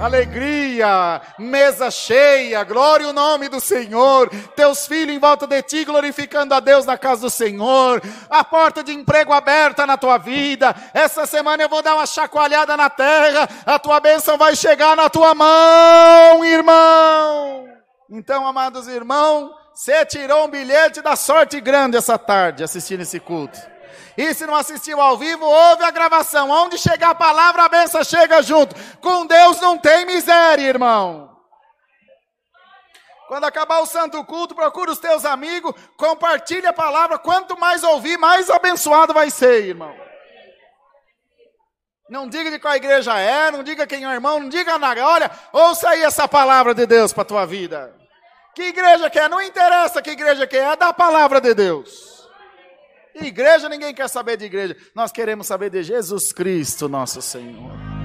Alegria, mesa cheia, glória o nome do Senhor. Teus filhos em volta de ti glorificando a Deus na casa do Senhor. A porta de emprego aberta na tua vida. Essa semana eu vou dar uma chacoalhada na terra. A tua bênção vai chegar na tua mão, irmão. Então, amados irmãos, você tirou um bilhete da sorte grande essa tarde assistindo esse culto. E se não assistiu ao vivo, ouve a gravação. Onde chegar a palavra, a benção chega junto. Com Deus não tem miséria, irmão. Quando acabar o santo culto, procura os teus amigos, compartilhe a palavra. Quanto mais ouvir, mais abençoado vai ser, irmão. Não diga de qual igreja é, não diga quem é o irmão, não diga nada. Olha, ouça aí essa palavra de Deus para a tua vida. Que igreja que é? Não interessa que igreja que é, é da palavra de Deus. Igreja, ninguém quer saber de igreja. Nós queremos saber de Jesus Cristo, nosso Senhor.